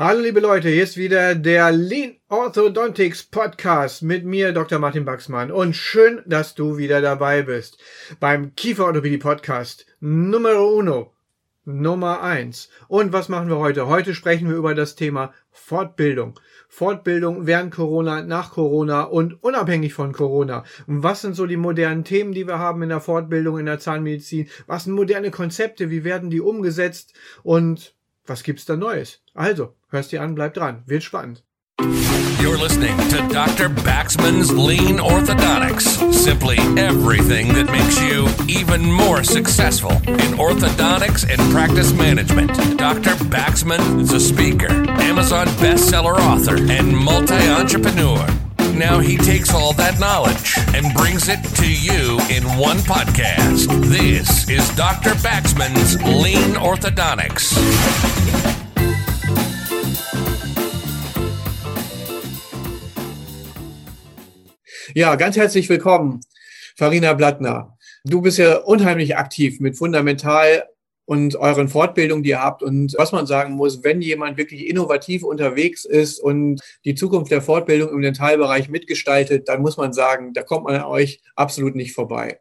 Hallo liebe Leute, hier ist wieder der Lean Orthodontics Podcast mit mir, Dr. Martin Baxmann. Und schön, dass du wieder dabei bist beim Kieferorthopädie Podcast Numero uno, Nummer eins. Und was machen wir heute? Heute sprechen wir über das Thema Fortbildung. Fortbildung während Corona, nach Corona und unabhängig von Corona. Was sind so die modernen Themen, die wir haben in der Fortbildung, in der Zahnmedizin? Was sind moderne Konzepte? Wie werden die umgesetzt? Und was gibt's da Neues? Also, hörst dir an, bleib dran. Wird spannend. You're listening to Dr. Baxman's Lean Orthodontics. Simply everything that makes you even more successful in orthodontics and practice management. Dr. Baxman is a speaker, Amazon bestseller author, and multi entrepreneur. Now he takes all that knowledge and brings it to you in one podcast. This is Dr. Baxman's Lean Orthodontics. Ja, ganz herzlich willkommen, Farina Blattner. Du bist ja unheimlich aktiv mit Fundamental und euren Fortbildungen, die ihr habt. Und was man sagen muss, wenn jemand wirklich innovativ unterwegs ist und die Zukunft der Fortbildung im Dentalbereich mitgestaltet, dann muss man sagen, da kommt man an euch absolut nicht vorbei.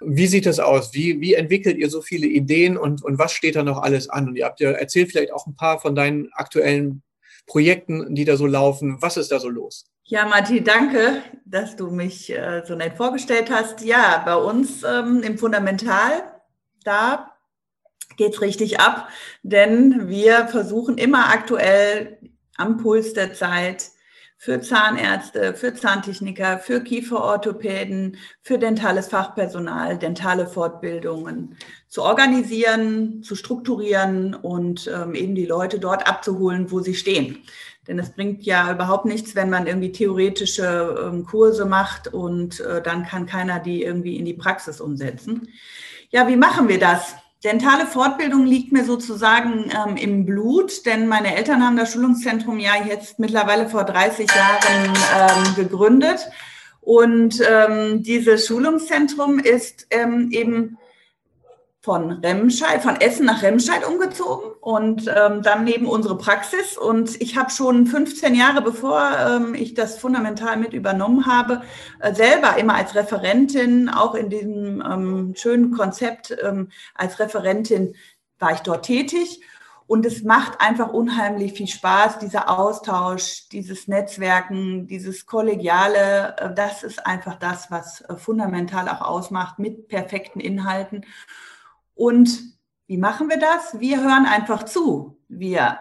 Wie sieht das aus? Wie, wie entwickelt ihr so viele Ideen und, und was steht da noch alles an? Und ihr habt ja erzählt vielleicht auch ein paar von deinen aktuellen Projekten, die da so laufen. Was ist da so los? Ja, Martin, danke, dass du mich äh, so nett vorgestellt hast. Ja, bei uns ähm, im Fundamental, da geht's richtig ab, denn wir versuchen immer aktuell am Puls der Zeit für Zahnärzte, für Zahntechniker, für Kieferorthopäden, für dentales Fachpersonal, dentale Fortbildungen zu organisieren, zu strukturieren und ähm, eben die Leute dort abzuholen, wo sie stehen. Denn es bringt ja überhaupt nichts, wenn man irgendwie theoretische ähm, Kurse macht und äh, dann kann keiner die irgendwie in die Praxis umsetzen. Ja, wie machen wir das? Dentale Fortbildung liegt mir sozusagen ähm, im Blut, denn meine Eltern haben das Schulungszentrum ja jetzt mittlerweile vor 30 Jahren ähm, gegründet. Und ähm, dieses Schulungszentrum ist ähm, eben von Remscheid, von Essen nach Remscheid umgezogen und ähm, dann neben unsere Praxis. Und ich habe schon 15 Jahre, bevor ähm, ich das fundamental mit übernommen habe, äh, selber immer als Referentin, auch in diesem ähm, schönen Konzept ähm, als Referentin war ich dort tätig. Und es macht einfach unheimlich viel Spaß, dieser Austausch, dieses Netzwerken, dieses Kollegiale. Äh, das ist einfach das, was äh, fundamental auch ausmacht mit perfekten Inhalten. Und wie machen wir das? Wir hören einfach zu. Wir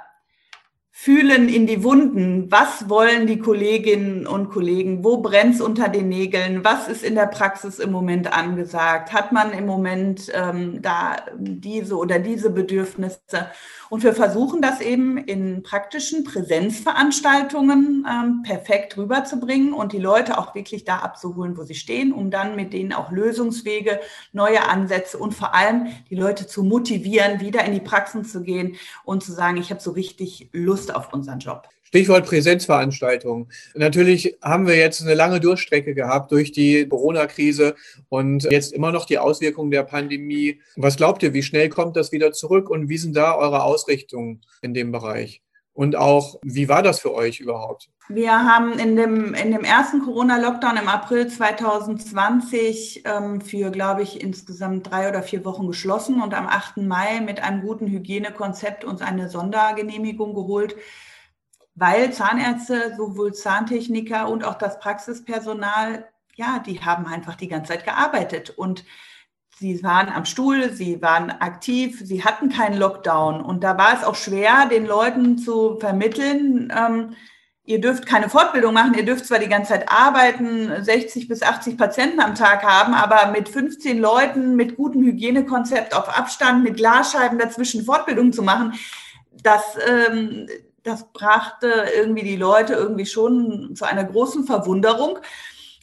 fühlen in die Wunden. Was wollen die Kolleginnen und Kollegen? Wo brennt es unter den Nägeln? Was ist in der Praxis im Moment angesagt? Hat man im Moment ähm, da diese oder diese Bedürfnisse? Und wir versuchen das eben in praktischen Präsenzveranstaltungen ähm, perfekt rüberzubringen und die Leute auch wirklich da abzuholen, wo sie stehen, um dann mit denen auch Lösungswege, neue Ansätze und vor allem die Leute zu motivieren, wieder in die Praxen zu gehen und zu sagen, ich habe so richtig Lust auf unseren Job. Stichwort Präsenzveranstaltungen. Natürlich haben wir jetzt eine lange Durchstrecke gehabt durch die Corona-Krise und jetzt immer noch die Auswirkungen der Pandemie. Was glaubt ihr, wie schnell kommt das wieder zurück und wie sind da eure Ausrichtungen in dem Bereich? Und auch, wie war das für euch überhaupt? Wir haben in dem, in dem ersten Corona-Lockdown im April 2020 ähm, für, glaube ich, insgesamt drei oder vier Wochen geschlossen und am 8. Mai mit einem guten Hygienekonzept uns eine Sondergenehmigung geholt, weil Zahnärzte, sowohl Zahntechniker und auch das Praxispersonal, ja, die haben einfach die ganze Zeit gearbeitet und sie waren am Stuhl, sie waren aktiv, sie hatten keinen Lockdown und da war es auch schwer, den Leuten zu vermitteln, ähm, ihr dürft keine Fortbildung machen, ihr dürft zwar die ganze Zeit arbeiten, 60 bis 80 Patienten am Tag haben, aber mit 15 Leuten, mit gutem Hygienekonzept auf Abstand, mit Glasscheiben dazwischen Fortbildung zu machen, das, ähm, das brachte irgendwie die Leute irgendwie schon zu einer großen Verwunderung.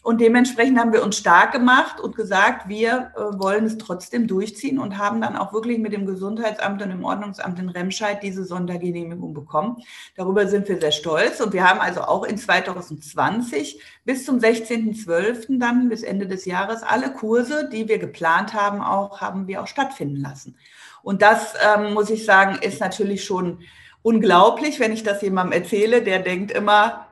Und dementsprechend haben wir uns stark gemacht und gesagt, wir äh, wollen es trotzdem durchziehen und haben dann auch wirklich mit dem Gesundheitsamt und dem Ordnungsamt in Remscheid diese Sondergenehmigung bekommen. Darüber sind wir sehr stolz. Und wir haben also auch in 2020 bis zum 16.12. dann bis Ende des Jahres alle Kurse, die wir geplant haben, auch, haben wir auch stattfinden lassen. Und das, ähm, muss ich sagen, ist natürlich schon unglaublich, wenn ich das jemandem erzähle, der denkt immer,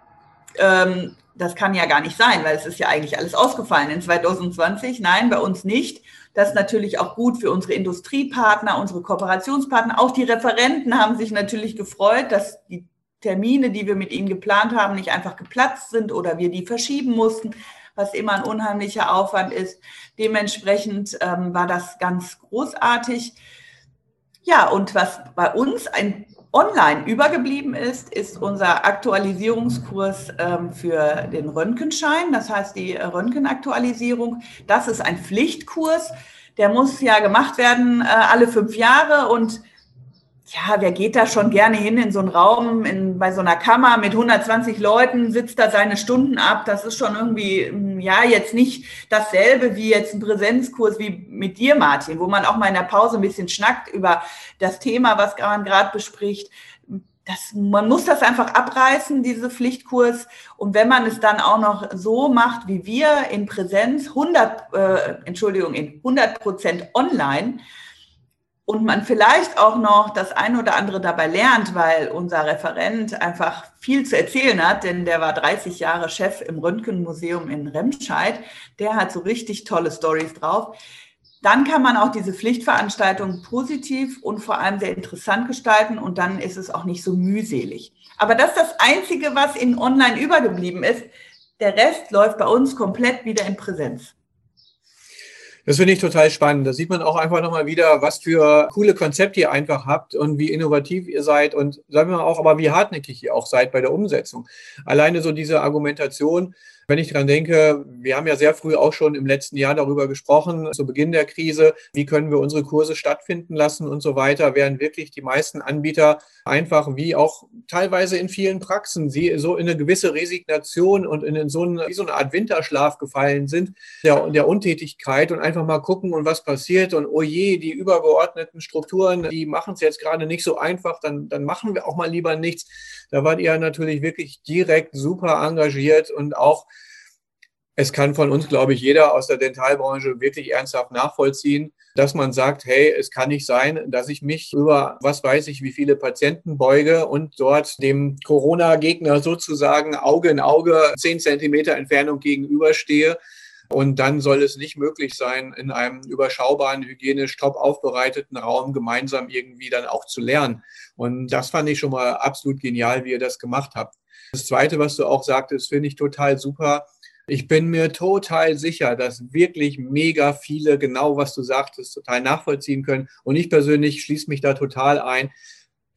ähm, das kann ja gar nicht sein, weil es ist ja eigentlich alles ausgefallen in 2020. Nein, bei uns nicht. Das ist natürlich auch gut für unsere Industriepartner, unsere Kooperationspartner. Auch die Referenten haben sich natürlich gefreut, dass die Termine, die wir mit ihnen geplant haben, nicht einfach geplatzt sind oder wir die verschieben mussten, was immer ein unheimlicher Aufwand ist. Dementsprechend ähm, war das ganz großartig. Ja, und was bei uns ein online übergeblieben ist, ist unser Aktualisierungskurs ähm, für den Röntgenschein, das heißt die Röntgenaktualisierung. Das ist ein Pflichtkurs, der muss ja gemacht werden äh, alle fünf Jahre und ja, wer geht da schon gerne hin in so einen Raum, in, bei so einer Kammer mit 120 Leuten, sitzt da seine Stunden ab. Das ist schon irgendwie, hm, ja, jetzt nicht dasselbe wie jetzt ein Präsenzkurs wie mit dir, Martin, wo man auch mal in der Pause ein bisschen schnackt über das Thema, was man gerade bespricht. Das, man muss das einfach abreißen, diese Pflichtkurs. Und wenn man es dann auch noch so macht wie wir in Präsenz, 100, äh, Entschuldigung, in 100 Prozent online, und man vielleicht auch noch das ein oder andere dabei lernt, weil unser Referent einfach viel zu erzählen hat, denn der war 30 Jahre Chef im Röntgenmuseum in Remscheid. Der hat so richtig tolle Stories drauf. Dann kann man auch diese Pflichtveranstaltung positiv und vor allem sehr interessant gestalten und dann ist es auch nicht so mühselig. Aber das ist das Einzige, was in Online übergeblieben ist. Der Rest läuft bei uns komplett wieder in Präsenz. Das finde ich total spannend. Da sieht man auch einfach nochmal wieder, was für coole Konzepte ihr einfach habt und wie innovativ ihr seid und sagen wir mal auch, aber wie hartnäckig ihr auch seid bei der Umsetzung. Alleine so diese Argumentation, wenn ich daran denke, wir haben ja sehr früh auch schon im letzten Jahr darüber gesprochen, zu Beginn der Krise, wie können wir unsere Kurse stattfinden lassen und so weiter, während wirklich die meisten Anbieter einfach wie auch teilweise in vielen Praxen sie so in eine gewisse Resignation und in so eine, wie so eine Art Winterschlaf gefallen sind, der, der Untätigkeit und einfach mal gucken und was passiert und oh je, die übergeordneten Strukturen, die machen es jetzt gerade nicht so einfach, dann, dann machen wir auch mal lieber nichts. Da wart ihr natürlich wirklich direkt super engagiert und auch es kann von uns, glaube ich, jeder aus der Dentalbranche wirklich ernsthaft nachvollziehen, dass man sagt, hey, es kann nicht sein, dass ich mich über, was weiß ich, wie viele Patienten beuge und dort dem Corona-Gegner sozusagen Auge in Auge, zehn Zentimeter Entfernung gegenüberstehe. Und dann soll es nicht möglich sein, in einem überschaubaren, hygienisch top aufbereiteten Raum gemeinsam irgendwie dann auch zu lernen. Und das fand ich schon mal absolut genial, wie ihr das gemacht habt. Das Zweite, was du auch sagtest, finde ich total super ich bin mir total sicher, dass wirklich mega viele genau, was du sagtest, total nachvollziehen können. Und ich persönlich schließe mich da total ein.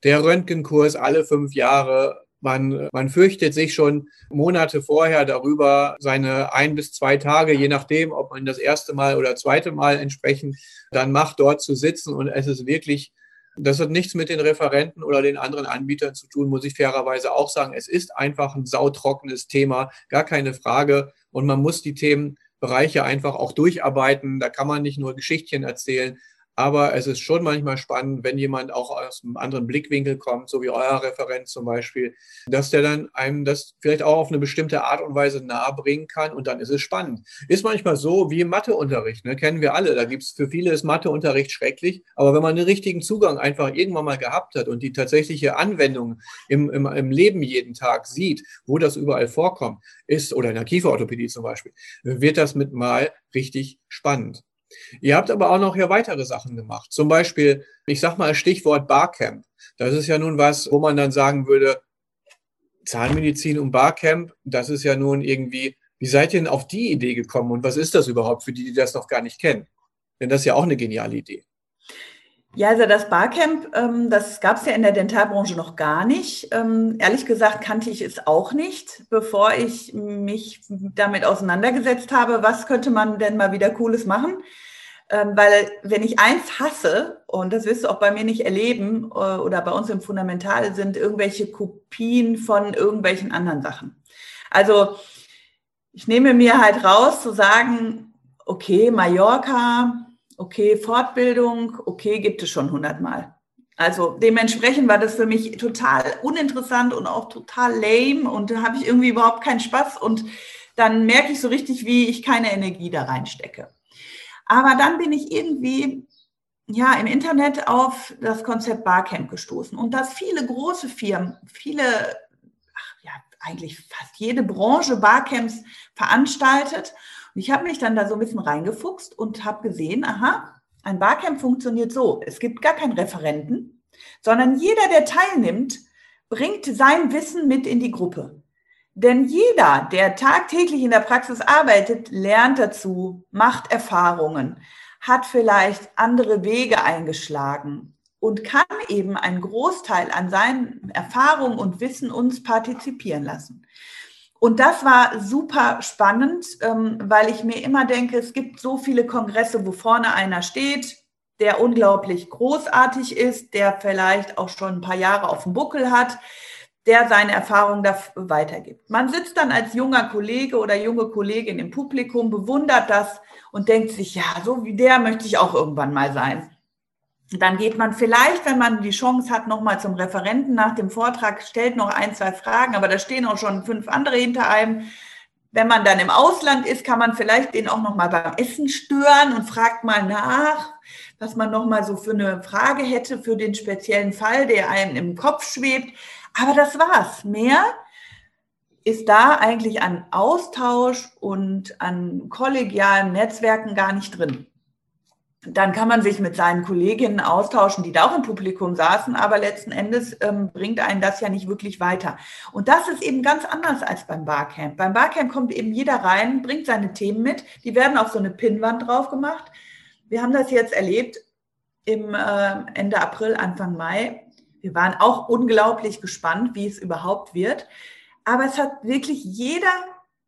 Der Röntgenkurs alle fünf Jahre, man, man fürchtet sich schon Monate vorher darüber, seine ein bis zwei Tage, je nachdem, ob man das erste Mal oder zweite Mal entsprechend dann macht, dort zu sitzen. Und es ist wirklich das hat nichts mit den Referenten oder den anderen Anbietern zu tun, muss ich fairerweise auch sagen. Es ist einfach ein sautrockenes Thema, gar keine Frage. Und man muss die Themenbereiche einfach auch durcharbeiten. Da kann man nicht nur Geschichtchen erzählen, aber es ist schon manchmal spannend, wenn jemand auch aus einem anderen Blickwinkel kommt, so wie euer Referent zum Beispiel, dass der dann einem das vielleicht auch auf eine bestimmte Art und Weise nahebringen kann und dann ist es spannend. Ist manchmal so wie im Matheunterricht, ne? kennen wir alle. Da gibt es für viele ist Matheunterricht schrecklich, aber wenn man den richtigen Zugang einfach irgendwann mal gehabt hat und die tatsächliche Anwendung im, im, im Leben jeden Tag sieht, wo das überall vorkommt, ist, oder in der Kieferorthopädie zum Beispiel, wird das mit mal richtig spannend. Ihr habt aber auch noch hier weitere Sachen gemacht. Zum Beispiel, ich sag mal Stichwort Barcamp. Das ist ja nun was, wo man dann sagen würde, Zahnmedizin und Barcamp, das ist ja nun irgendwie, wie seid ihr denn auf die Idee gekommen und was ist das überhaupt für die, die das noch gar nicht kennen? Denn das ist ja auch eine geniale Idee. Ja, also das Barcamp, ähm, das gab es ja in der Dentalbranche noch gar nicht. Ähm, ehrlich gesagt kannte ich es auch nicht, bevor ich mich damit auseinandergesetzt habe, was könnte man denn mal wieder Cooles machen. Ähm, weil wenn ich eins hasse, und das wirst du auch bei mir nicht erleben äh, oder bei uns im Fundamental, sind irgendwelche Kopien von irgendwelchen anderen Sachen. Also ich nehme mir halt raus zu sagen, okay, Mallorca, okay, Fortbildung, okay, gibt es schon hundertmal. Also dementsprechend war das für mich total uninteressant und auch total lame und da habe ich irgendwie überhaupt keinen Spaß und dann merke ich so richtig, wie ich keine Energie da reinstecke. Aber dann bin ich irgendwie ja, im Internet auf das Konzept Barcamp gestoßen und dass viele große Firmen, viele, ach, ja, eigentlich fast jede Branche Barcamps veranstaltet. Und ich habe mich dann da so ein bisschen reingefuchst und habe gesehen, aha, ein Barcamp funktioniert so. Es gibt gar keinen Referenten, sondern jeder, der teilnimmt, bringt sein Wissen mit in die Gruppe. Denn jeder, der tagtäglich in der Praxis arbeitet, lernt dazu, macht Erfahrungen, hat vielleicht andere Wege eingeschlagen und kann eben einen Großteil an seinen Erfahrungen und Wissen uns partizipieren lassen. Und das war super spannend, ähm, weil ich mir immer denke, es gibt so viele Kongresse, wo vorne einer steht, der unglaublich großartig ist, der vielleicht auch schon ein paar Jahre auf dem Buckel hat, der seine Erfahrungen da weitergibt. Man sitzt dann als junger Kollege oder junge Kollegin im Publikum, bewundert das und denkt sich, ja, so wie der möchte ich auch irgendwann mal sein. Dann geht man vielleicht, wenn man die Chance hat, nochmal zum Referenten nach dem Vortrag, stellt noch ein, zwei Fragen, aber da stehen auch schon fünf andere hinter einem. Wenn man dann im Ausland ist, kann man vielleicht den auch nochmal beim Essen stören und fragt mal nach, was man nochmal so für eine Frage hätte für den speziellen Fall, der einem im Kopf schwebt. Aber das war's. Mehr ist da eigentlich an Austausch und an kollegialen Netzwerken gar nicht drin. Dann kann man sich mit seinen Kolleginnen austauschen, die da auch im Publikum saßen, aber letzten Endes ähm, bringt einen das ja nicht wirklich weiter. Und das ist eben ganz anders als beim Barcamp. Beim Barcamp kommt eben jeder rein, bringt seine Themen mit, die werden auf so eine Pinnwand drauf gemacht. Wir haben das jetzt erlebt im äh, Ende April, Anfang Mai. Wir waren auch unglaublich gespannt, wie es überhaupt wird. Aber es hat wirklich jeder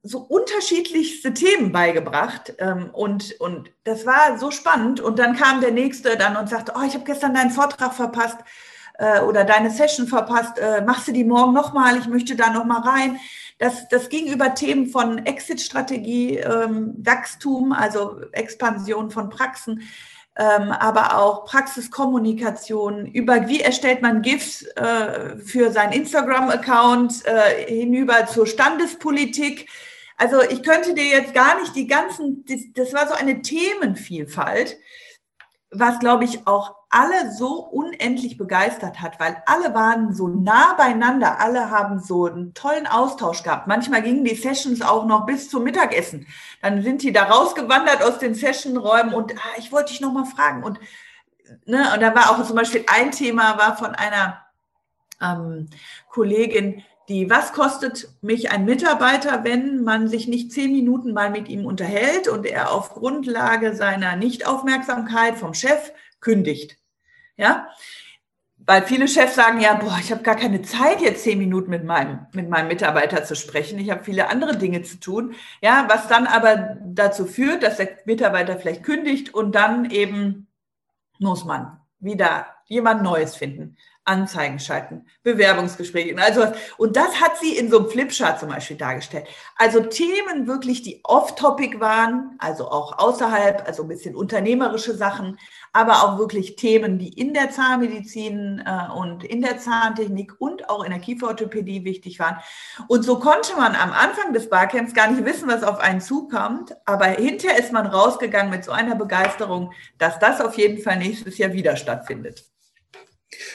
so unterschiedlichste Themen beigebracht. Ähm, und, und das war so spannend. Und dann kam der Nächste dann und sagte, oh, ich habe gestern deinen Vortrag verpasst äh, oder deine Session verpasst. Äh, machst du die morgen nochmal? Ich möchte da nochmal rein. Das, das ging über Themen von Exit-Strategie, ähm, Wachstum, also Expansion von Praxen, ähm, aber auch Praxiskommunikation, über wie erstellt man GIFs äh, für seinen Instagram-Account äh, hinüber zur Standespolitik. Also ich könnte dir jetzt gar nicht die ganzen, das, das war so eine Themenvielfalt, was glaube ich auch alle so unendlich begeistert hat, weil alle waren so nah beieinander, alle haben so einen tollen Austausch gehabt. Manchmal gingen die Sessions auch noch bis zum Mittagessen. Dann sind die da rausgewandert aus den Sessionräumen und ah, ich wollte dich noch mal fragen und ne, und da war auch zum Beispiel ein Thema war von einer ähm, Kollegin, die, was kostet mich ein Mitarbeiter, wenn man sich nicht zehn Minuten mal mit ihm unterhält und er auf Grundlage seiner Nichtaufmerksamkeit vom Chef kündigt. Ja, weil viele Chefs sagen ja, boah, ich habe gar keine Zeit, jetzt zehn Minuten mit meinem, mit meinem Mitarbeiter zu sprechen. Ich habe viele andere Dinge zu tun. Ja, was dann aber dazu führt, dass der Mitarbeiter vielleicht kündigt und dann eben muss man wieder jemand Neues finden. Anzeigen schalten, Bewerbungsgespräche. Also, und das hat sie in so einem Flipchart zum Beispiel dargestellt. Also Themen wirklich, die off-topic waren, also auch außerhalb, also ein bisschen unternehmerische Sachen, aber auch wirklich Themen, die in der Zahnmedizin äh, und in der Zahntechnik und auch in der Kieferorthopädie wichtig waren. Und so konnte man am Anfang des Barcamps gar nicht wissen, was auf einen zukommt, aber hinterher ist man rausgegangen mit so einer Begeisterung, dass das auf jeden Fall nächstes Jahr wieder stattfindet.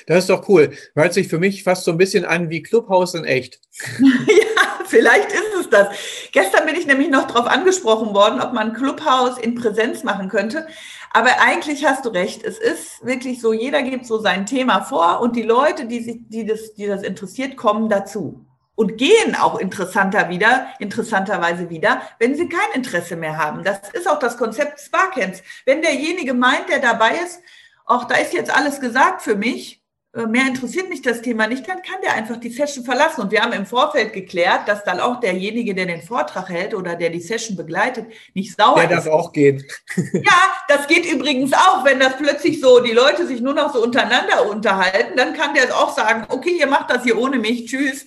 Das ist doch cool. Hört sich für mich fast so ein bisschen an wie Clubhaus in echt. ja, vielleicht ist es das. Gestern bin ich nämlich noch darauf angesprochen worden, ob man Clubhaus in Präsenz machen könnte. Aber eigentlich hast du recht. Es ist wirklich so, jeder gibt so sein Thema vor und die Leute, die sich, die das, die das interessiert, kommen dazu und gehen auch interessanter wieder, interessanterweise wieder, wenn sie kein Interesse mehr haben. Das ist auch das Konzept Barcamps. Wenn derjenige meint, der dabei ist, auch da ist jetzt alles gesagt für mich, mehr interessiert mich das Thema nicht, dann kann der einfach die Session verlassen. Und wir haben im Vorfeld geklärt, dass dann auch derjenige, der den Vortrag hält oder der die Session begleitet, nicht sauer der ist. Der darf auch gehen. ja, das geht übrigens auch, wenn das plötzlich so, die Leute sich nur noch so untereinander unterhalten, dann kann der auch sagen, okay, ihr macht das hier ohne mich, tschüss.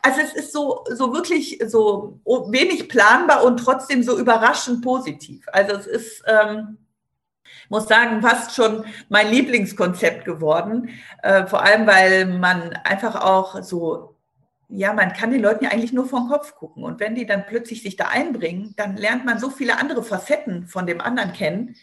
Also es ist so, so wirklich so wenig planbar und trotzdem so überraschend positiv. Also es ist, ähm, muss sagen, fast schon mein Lieblingskonzept geworden. Äh, vor allem, weil man einfach auch so, ja, man kann den Leuten ja eigentlich nur den Kopf gucken. Und wenn die dann plötzlich sich da einbringen, dann lernt man so viele andere Facetten von dem anderen kennen,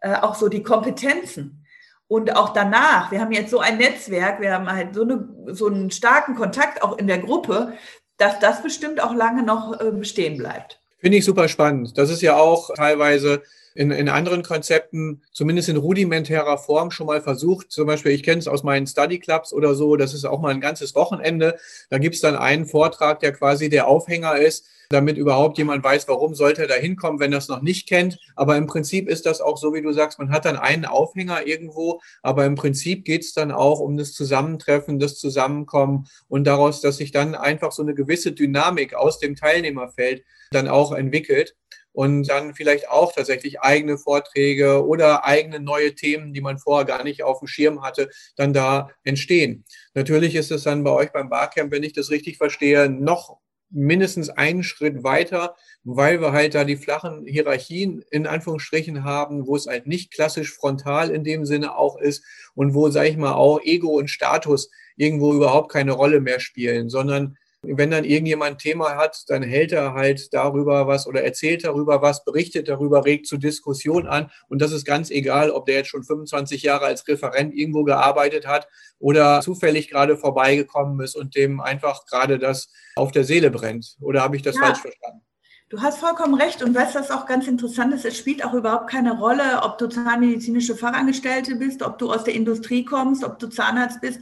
äh, auch so die Kompetenzen. Und auch danach, wir haben jetzt so ein Netzwerk, wir haben halt so, eine, so einen starken Kontakt auch in der Gruppe, dass das bestimmt auch lange noch äh, bestehen bleibt. Finde ich super spannend. Das ist ja auch teilweise in, in anderen Konzepten, zumindest in rudimentärer Form, schon mal versucht. Zum Beispiel, ich kenne es aus meinen Study Clubs oder so, das ist auch mal ein ganzes Wochenende. Da gibt es dann einen Vortrag, der quasi der Aufhänger ist, damit überhaupt jemand weiß, warum sollte er da hinkommen, wenn er es noch nicht kennt. Aber im Prinzip ist das auch so, wie du sagst, man hat dann einen Aufhänger irgendwo, aber im Prinzip geht es dann auch um das Zusammentreffen, das Zusammenkommen und daraus, dass sich dann einfach so eine gewisse Dynamik aus dem Teilnehmerfeld dann auch entwickelt und dann vielleicht auch tatsächlich eigene Vorträge oder eigene neue Themen, die man vorher gar nicht auf dem Schirm hatte, dann da entstehen. Natürlich ist es dann bei euch beim Barcamp, wenn ich das richtig verstehe, noch mindestens einen Schritt weiter, weil wir halt da die flachen Hierarchien in Anführungsstrichen haben, wo es halt nicht klassisch frontal in dem Sinne auch ist und wo, sage ich mal, auch Ego und Status irgendwo überhaupt keine Rolle mehr spielen, sondern wenn dann irgendjemand ein Thema hat, dann hält er halt darüber was oder erzählt darüber was, berichtet darüber, regt zu Diskussion an. Und das ist ganz egal, ob der jetzt schon 25 Jahre als Referent irgendwo gearbeitet hat oder zufällig gerade vorbeigekommen ist und dem einfach gerade das auf der Seele brennt. Oder habe ich das ja. falsch verstanden? Du hast vollkommen recht und weißt, was auch ganz interessant ist, es spielt auch überhaupt keine Rolle, ob du zahnmedizinische Fachangestellte bist, ob du aus der Industrie kommst, ob du Zahnarzt bist.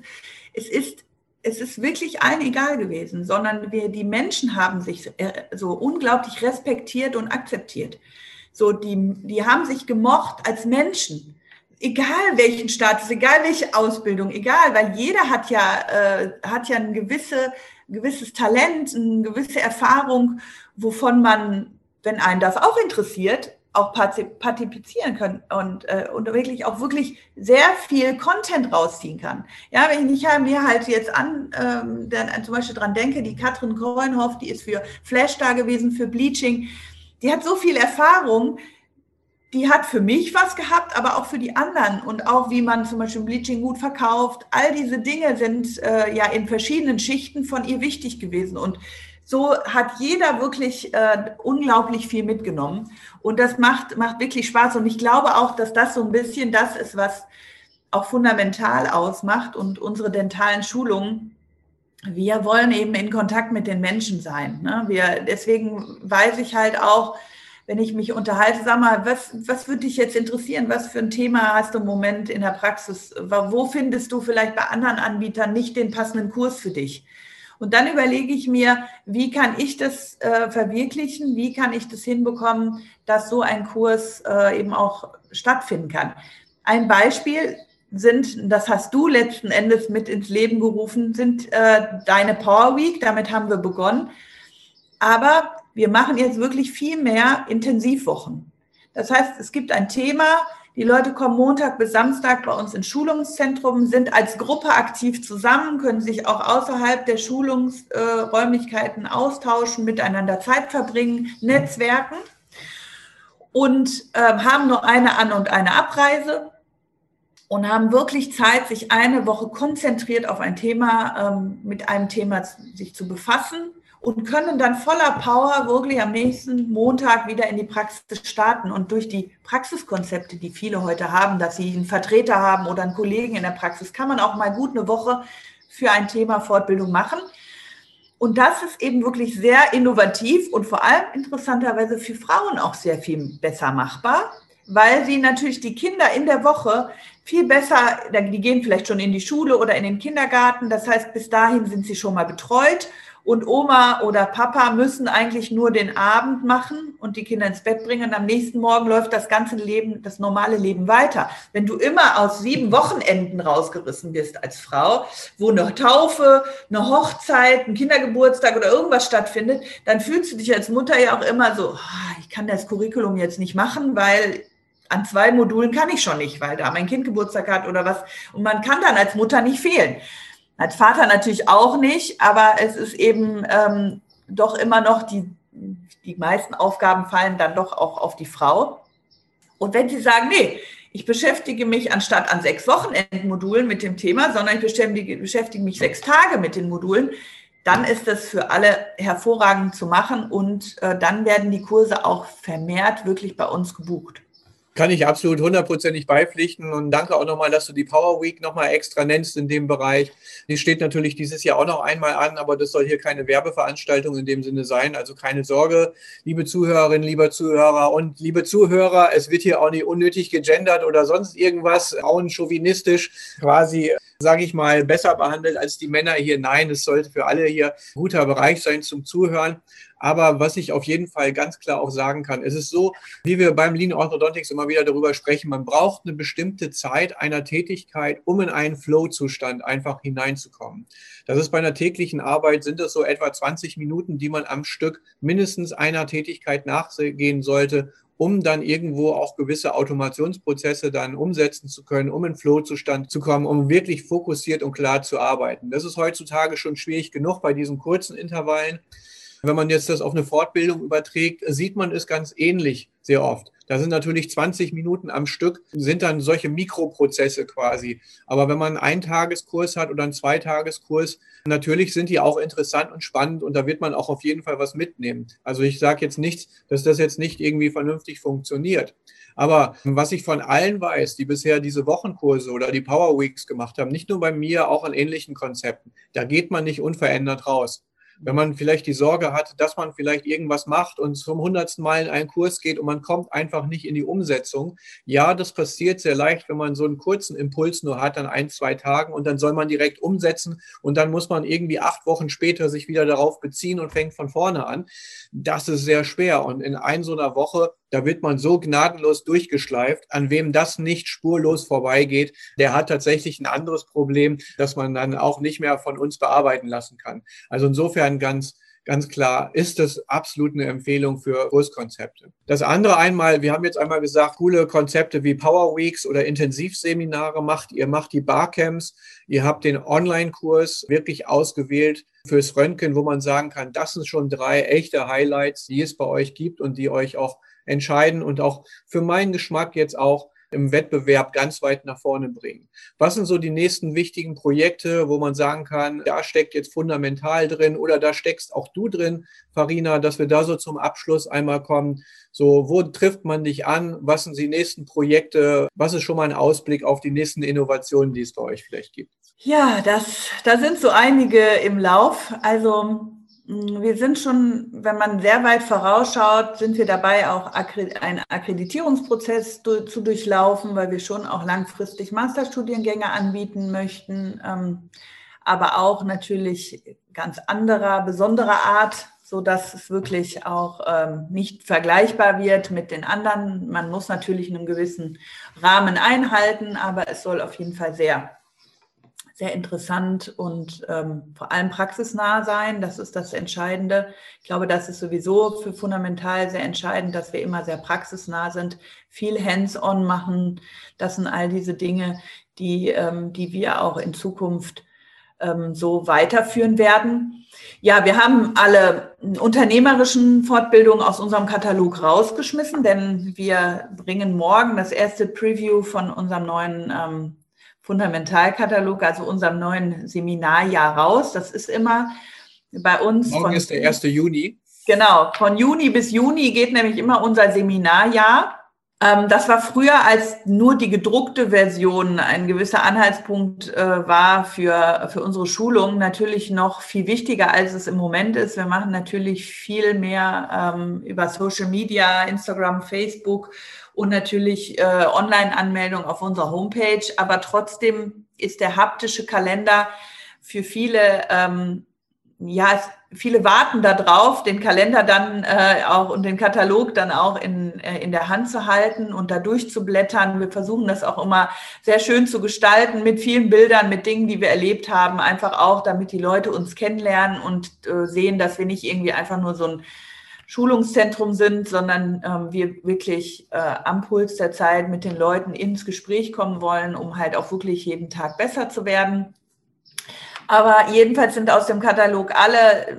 Es ist es ist wirklich allen egal gewesen, sondern wir, die Menschen haben sich äh, so unglaublich respektiert und akzeptiert. So, die, die haben sich gemocht als Menschen. Egal welchen Status, egal welche Ausbildung, egal, weil jeder hat ja, äh, hat ja ein gewisse, gewisses Talent, eine gewisse Erfahrung, wovon man, wenn einen das auch interessiert, auch partizipieren können und, äh, und wirklich auch wirklich sehr viel Content rausziehen kann. Ja, wenn ich mir halt jetzt an, ähm, dann zum Beispiel dran denke, die Katrin Kreuenhoff, die ist für Flash da gewesen, für Bleaching, die hat so viel Erfahrung, die hat für mich was gehabt, aber auch für die anderen und auch wie man zum Beispiel Bleaching gut verkauft. All diese Dinge sind äh, ja in verschiedenen Schichten von ihr wichtig gewesen und so hat jeder wirklich äh, unglaublich viel mitgenommen. Und das macht, macht wirklich Spaß. Und ich glaube auch, dass das so ein bisschen das ist, was auch fundamental ausmacht und unsere dentalen Schulungen. Wir wollen eben in Kontakt mit den Menschen sein. Ne? Wir, deswegen weiß ich halt auch, wenn ich mich unterhalte, sag mal, was, was würde dich jetzt interessieren? Was für ein Thema hast du im Moment in der Praxis? Wo findest du vielleicht bei anderen Anbietern nicht den passenden Kurs für dich? Und dann überlege ich mir, wie kann ich das äh, verwirklichen? Wie kann ich das hinbekommen, dass so ein Kurs äh, eben auch stattfinden kann? Ein Beispiel sind, das hast du letzten Endes mit ins Leben gerufen, sind äh, deine Power Week. Damit haben wir begonnen. Aber wir machen jetzt wirklich viel mehr Intensivwochen. Das heißt, es gibt ein Thema, die Leute kommen Montag bis Samstag bei uns ins Schulungszentrum, sind als Gruppe aktiv zusammen, können sich auch außerhalb der Schulungsräumlichkeiten austauschen, miteinander Zeit verbringen, netzwerken und äh, haben nur eine An- und eine Abreise und haben wirklich Zeit, sich eine Woche konzentriert auf ein Thema, ähm, mit einem Thema sich zu befassen und können dann voller Power wirklich am nächsten Montag wieder in die Praxis starten. Und durch die Praxiskonzepte, die viele heute haben, dass sie einen Vertreter haben oder einen Kollegen in der Praxis, kann man auch mal gut eine Woche für ein Thema Fortbildung machen. Und das ist eben wirklich sehr innovativ und vor allem interessanterweise für Frauen auch sehr viel besser machbar, weil sie natürlich die Kinder in der Woche viel besser, die gehen vielleicht schon in die Schule oder in den Kindergarten. Das heißt, bis dahin sind sie schon mal betreut und Oma oder Papa müssen eigentlich nur den Abend machen und die Kinder ins Bett bringen. Und am nächsten Morgen läuft das ganze Leben, das normale Leben weiter. Wenn du immer aus sieben Wochenenden rausgerissen bist als Frau, wo eine Taufe, eine Hochzeit, ein Kindergeburtstag oder irgendwas stattfindet, dann fühlst du dich als Mutter ja auch immer so, ah, ich kann das Curriculum jetzt nicht machen, weil an zwei Modulen kann ich schon nicht, weil da mein Kind Geburtstag hat oder was. Und man kann dann als Mutter nicht fehlen. Als Vater natürlich auch nicht, aber es ist eben ähm, doch immer noch, die, die meisten Aufgaben fallen dann doch auch auf die Frau. Und wenn Sie sagen, nee, ich beschäftige mich anstatt an sechs Wochenendmodulen mit dem Thema, sondern ich beschäftige, beschäftige mich sechs Tage mit den Modulen, dann ist das für alle hervorragend zu machen und äh, dann werden die Kurse auch vermehrt wirklich bei uns gebucht. Kann ich absolut hundertprozentig beipflichten und danke auch nochmal, dass du die Power Week nochmal extra nennst in dem Bereich. Die steht natürlich dieses Jahr auch noch einmal an, aber das soll hier keine Werbeveranstaltung in dem Sinne sein. Also keine Sorge, liebe Zuhörerinnen, lieber Zuhörer und liebe Zuhörer, es wird hier auch nicht unnötig gegendert oder sonst irgendwas, auch chauvinistisch quasi sage ich mal, besser behandelt als die Männer hier. Nein, es sollte für alle hier ein guter Bereich sein zum Zuhören. Aber was ich auf jeden Fall ganz klar auch sagen kann, es ist so, wie wir beim Lean Orthodontics immer wieder darüber sprechen, man braucht eine bestimmte Zeit einer Tätigkeit, um in einen Flow-Zustand einfach hineinzukommen. Das ist bei einer täglichen Arbeit, sind das so etwa 20 Minuten, die man am Stück mindestens einer Tätigkeit nachgehen sollte, um dann irgendwo auch gewisse Automationsprozesse dann umsetzen zu können, um in Flow-Zustand zu kommen, um wirklich fokussiert und klar zu arbeiten. Das ist heutzutage schon schwierig genug bei diesen kurzen Intervallen. Wenn man jetzt das auf eine Fortbildung überträgt, sieht man es ganz ähnlich sehr oft. Da sind natürlich 20 Minuten am Stück, sind dann solche Mikroprozesse quasi. Aber wenn man einen Tageskurs hat oder einen Zweitageskurs, natürlich sind die auch interessant und spannend und da wird man auch auf jeden Fall was mitnehmen. Also ich sage jetzt nichts, dass das jetzt nicht irgendwie vernünftig funktioniert. Aber was ich von allen weiß, die bisher diese Wochenkurse oder die Power Weeks gemacht haben, nicht nur bei mir, auch an ähnlichen Konzepten, da geht man nicht unverändert raus wenn man vielleicht die Sorge hat, dass man vielleicht irgendwas macht und zum hundertsten Mal in einen Kurs geht und man kommt einfach nicht in die Umsetzung. Ja, das passiert sehr leicht, wenn man so einen kurzen Impuls nur hat an ein, zwei Tagen und dann soll man direkt umsetzen und dann muss man irgendwie acht Wochen später sich wieder darauf beziehen und fängt von vorne an. Das ist sehr schwer und in ein so einer Woche da wird man so gnadenlos durchgeschleift. An wem das nicht spurlos vorbeigeht, der hat tatsächlich ein anderes Problem, das man dann auch nicht mehr von uns bearbeiten lassen kann. Also insofern ganz ganz klar ist das absolut eine Empfehlung für Kurskonzepte. Das andere einmal, wir haben jetzt einmal gesagt, coole Konzepte wie Power Weeks oder Intensivseminare macht. Ihr macht die Barcamps, ihr habt den Online-Kurs wirklich ausgewählt fürs Röntgen, wo man sagen kann, das sind schon drei echte Highlights, die es bei euch gibt und die euch auch entscheiden und auch für meinen Geschmack jetzt auch im Wettbewerb ganz weit nach vorne bringen. Was sind so die nächsten wichtigen Projekte, wo man sagen kann, da steckt jetzt fundamental drin oder da steckst auch du drin, Farina, dass wir da so zum Abschluss einmal kommen. So, wo trifft man dich an? Was sind die nächsten Projekte? Was ist schon mal ein Ausblick auf die nächsten Innovationen, die es bei euch vielleicht gibt? Ja, das, da sind so einige im Lauf. Also wir sind schon, wenn man sehr weit vorausschaut, sind wir dabei, auch einen Akkreditierungsprozess zu durchlaufen, weil wir schon auch langfristig Masterstudiengänge anbieten möchten, ähm, aber auch natürlich ganz anderer, besonderer Art, so dass es wirklich auch ähm, nicht vergleichbar wird mit den anderen. Man muss natürlich einen gewissen Rahmen einhalten, aber es soll auf jeden Fall sehr sehr interessant und ähm, vor allem praxisnah sein. Das ist das Entscheidende. Ich glaube, das ist sowieso für fundamental sehr entscheidend, dass wir immer sehr praxisnah sind, viel hands-on machen. Das sind all diese Dinge, die, ähm, die wir auch in Zukunft ähm, so weiterführen werden. Ja, wir haben alle unternehmerischen Fortbildungen aus unserem Katalog rausgeschmissen, denn wir bringen morgen das erste Preview von unserem neuen ähm, Fundamentalkatalog, also unserem neuen Seminarjahr raus. Das ist immer bei uns. Morgen ist der 1. Juni. Genau, von Juni bis Juni geht nämlich immer unser Seminarjahr. Ähm, das war früher, als nur die gedruckte Version ein gewisser Anhaltspunkt äh, war für, für unsere Schulung, natürlich noch viel wichtiger, als es im Moment ist. Wir machen natürlich viel mehr ähm, über Social Media, Instagram, Facebook und natürlich äh, Online-Anmeldung auf unserer Homepage. Aber trotzdem ist der haptische Kalender für viele, ähm, ja, viele warten darauf, den Kalender dann äh, auch und den Katalog dann auch in, äh, in der Hand zu halten und da durchzublättern. Wir versuchen das auch immer sehr schön zu gestalten mit vielen Bildern, mit Dingen, die wir erlebt haben, einfach auch, damit die Leute uns kennenlernen und äh, sehen, dass wir nicht irgendwie einfach nur so ein Schulungszentrum sind, sondern ähm, wir wirklich äh, am Puls der Zeit mit den Leuten ins Gespräch kommen wollen, um halt auch wirklich jeden Tag besser zu werden. Aber jedenfalls sind aus dem Katalog alle äh,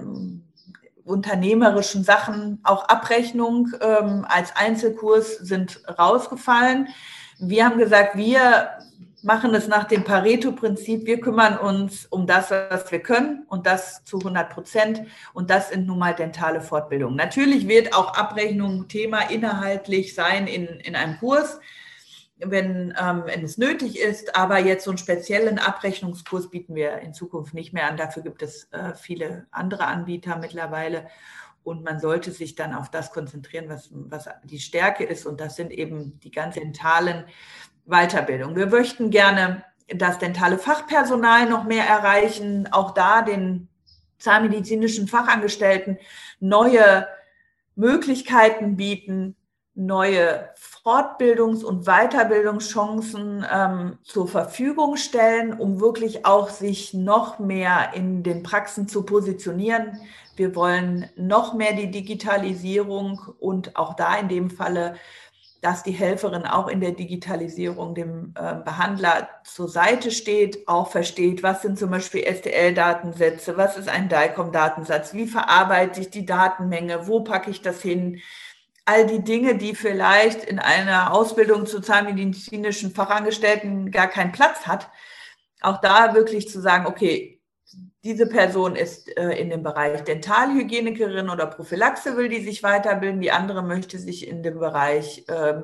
unternehmerischen Sachen, auch Abrechnung ähm, als Einzelkurs sind rausgefallen. Wir haben gesagt, wir machen es nach dem Pareto-Prinzip. Wir kümmern uns um das, was wir können und das zu 100 Prozent. Und das sind nun mal dentale Fortbildungen. Natürlich wird auch Abrechnung Thema inhaltlich sein in, in einem Kurs, wenn, ähm, wenn es nötig ist. Aber jetzt so einen speziellen Abrechnungskurs bieten wir in Zukunft nicht mehr an. Dafür gibt es äh, viele andere Anbieter mittlerweile. Und man sollte sich dann auf das konzentrieren, was, was die Stärke ist. Und das sind eben die ganz dentalen Weiterbildung. Wir möchten gerne das dentale Fachpersonal noch mehr erreichen, auch da den zahnmedizinischen Fachangestellten neue Möglichkeiten bieten, neue Fortbildungs- und Weiterbildungschancen ähm, zur Verfügung stellen, um wirklich auch sich noch mehr in den Praxen zu positionieren. Wir wollen noch mehr die Digitalisierung und auch da in dem Falle dass die Helferin auch in der Digitalisierung dem äh, Behandler zur Seite steht, auch versteht, was sind zum Beispiel STL-Datensätze, was ist ein DICOM-Datensatz, wie verarbeite ich die Datenmenge, wo packe ich das hin, all die Dinge, die vielleicht in einer Ausbildung zu zahnmedizinischen Fachangestellten gar keinen Platz hat, auch da wirklich zu sagen, okay, diese Person ist äh, in dem Bereich Dentalhygienikerin oder Prophylaxe, will die sich weiterbilden. Die andere möchte sich in dem Bereich äh,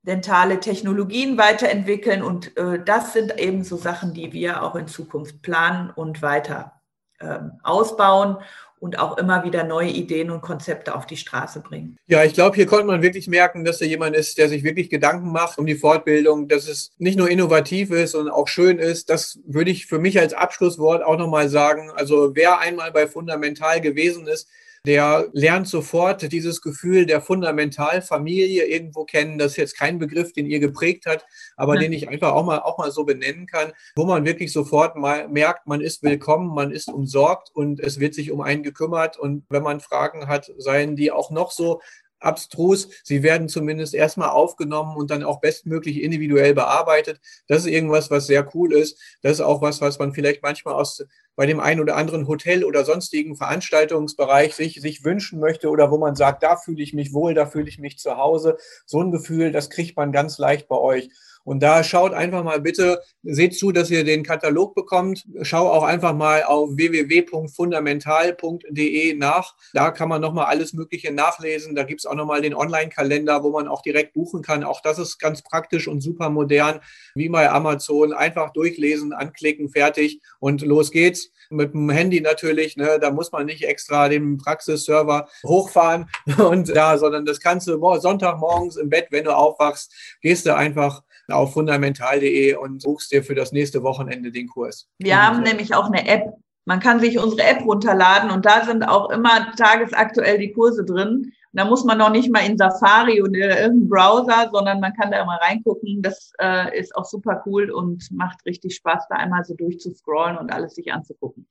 dentale Technologien weiterentwickeln. Und äh, das sind eben so Sachen, die wir auch in Zukunft planen und weiter ähm, ausbauen und auch immer wieder neue Ideen und Konzepte auf die Straße bringen. Ja, ich glaube, hier konnte man wirklich merken, dass da jemand ist, der sich wirklich Gedanken macht um die Fortbildung, dass es nicht nur innovativ ist und auch schön ist. Das würde ich für mich als Abschlusswort auch nochmal sagen. Also wer einmal bei Fundamental gewesen ist, der lernt sofort dieses Gefühl der Fundamentalfamilie irgendwo kennen. Das ist jetzt kein Begriff, den ihr geprägt hat, aber ja. den ich einfach auch mal, auch mal so benennen kann, wo man wirklich sofort mal merkt, man ist willkommen, man ist umsorgt und es wird sich um einen gekümmert. Und wenn man Fragen hat, seien die auch noch so abstrus. Sie werden zumindest erstmal aufgenommen und dann auch bestmöglich individuell bearbeitet. Das ist irgendwas, was sehr cool ist. Das ist auch was, was man vielleicht manchmal aus bei dem einen oder anderen Hotel oder sonstigen Veranstaltungsbereich sich, sich wünschen möchte oder wo man sagt, da fühle ich mich wohl, da fühle ich mich zu Hause. So ein Gefühl, das kriegt man ganz leicht bei euch. Und da schaut einfach mal bitte, seht zu, dass ihr den Katalog bekommt. Schau auch einfach mal auf www.fundamental.de nach. Da kann man nochmal alles Mögliche nachlesen. Da gibt es auch nochmal den Online-Kalender, wo man auch direkt buchen kann. Auch das ist ganz praktisch und super modern, wie bei Amazon. Einfach durchlesen, anklicken, fertig und los geht's mit dem Handy natürlich, ne, da muss man nicht extra den Praxisserver hochfahren und ja, sondern das kannst du Sonntagmorgens im Bett, wenn du aufwachst, gehst du einfach auf fundamental.de und buchst dir für das nächste Wochenende den Kurs. Wir haben nämlich auch eine App. Man kann sich unsere App runterladen und da sind auch immer tagesaktuell die Kurse drin. da muss man noch nicht mal in Safari oder irgendeinen Browser, sondern man kann da immer reingucken. Das äh, ist auch super cool und macht richtig Spaß, da einmal so durchzuscrollen und alles sich anzugucken.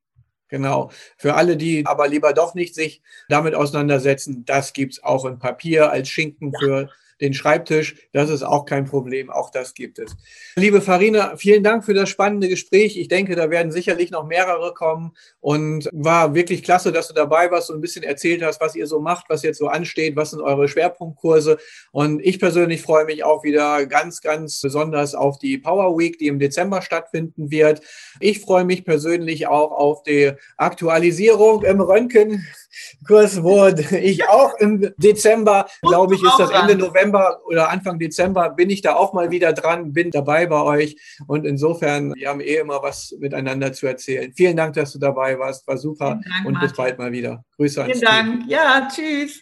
Genau. Für alle, die aber lieber doch nicht sich damit auseinandersetzen, das gibt es auch in Papier als Schinken ja. für den Schreibtisch. Das ist auch kein Problem. Auch das gibt es. Liebe Farina, vielen Dank für das spannende Gespräch. Ich denke, da werden sicherlich noch mehrere kommen und war wirklich klasse, dass du dabei warst und ein bisschen erzählt hast, was ihr so macht, was jetzt so ansteht, was sind eure Schwerpunktkurse. Und ich persönlich freue mich auch wieder ganz, ganz besonders auf die Power Week, die im Dezember stattfinden wird. Ich freue mich persönlich auch auf die Aktualisierung im Röntgen Kurs, wo ich auch im Dezember, glaube ich, ist das Ende November oder Anfang Dezember, bin ich da auch mal wieder dran, bin dabei bei euch. Und insofern, wir haben eh immer was miteinander zu erzählen. Vielen Dank, dass du dabei warst. War super. Dank, und bis bald mal wieder. Grüße an Vielen Dank. Ja, tschüss.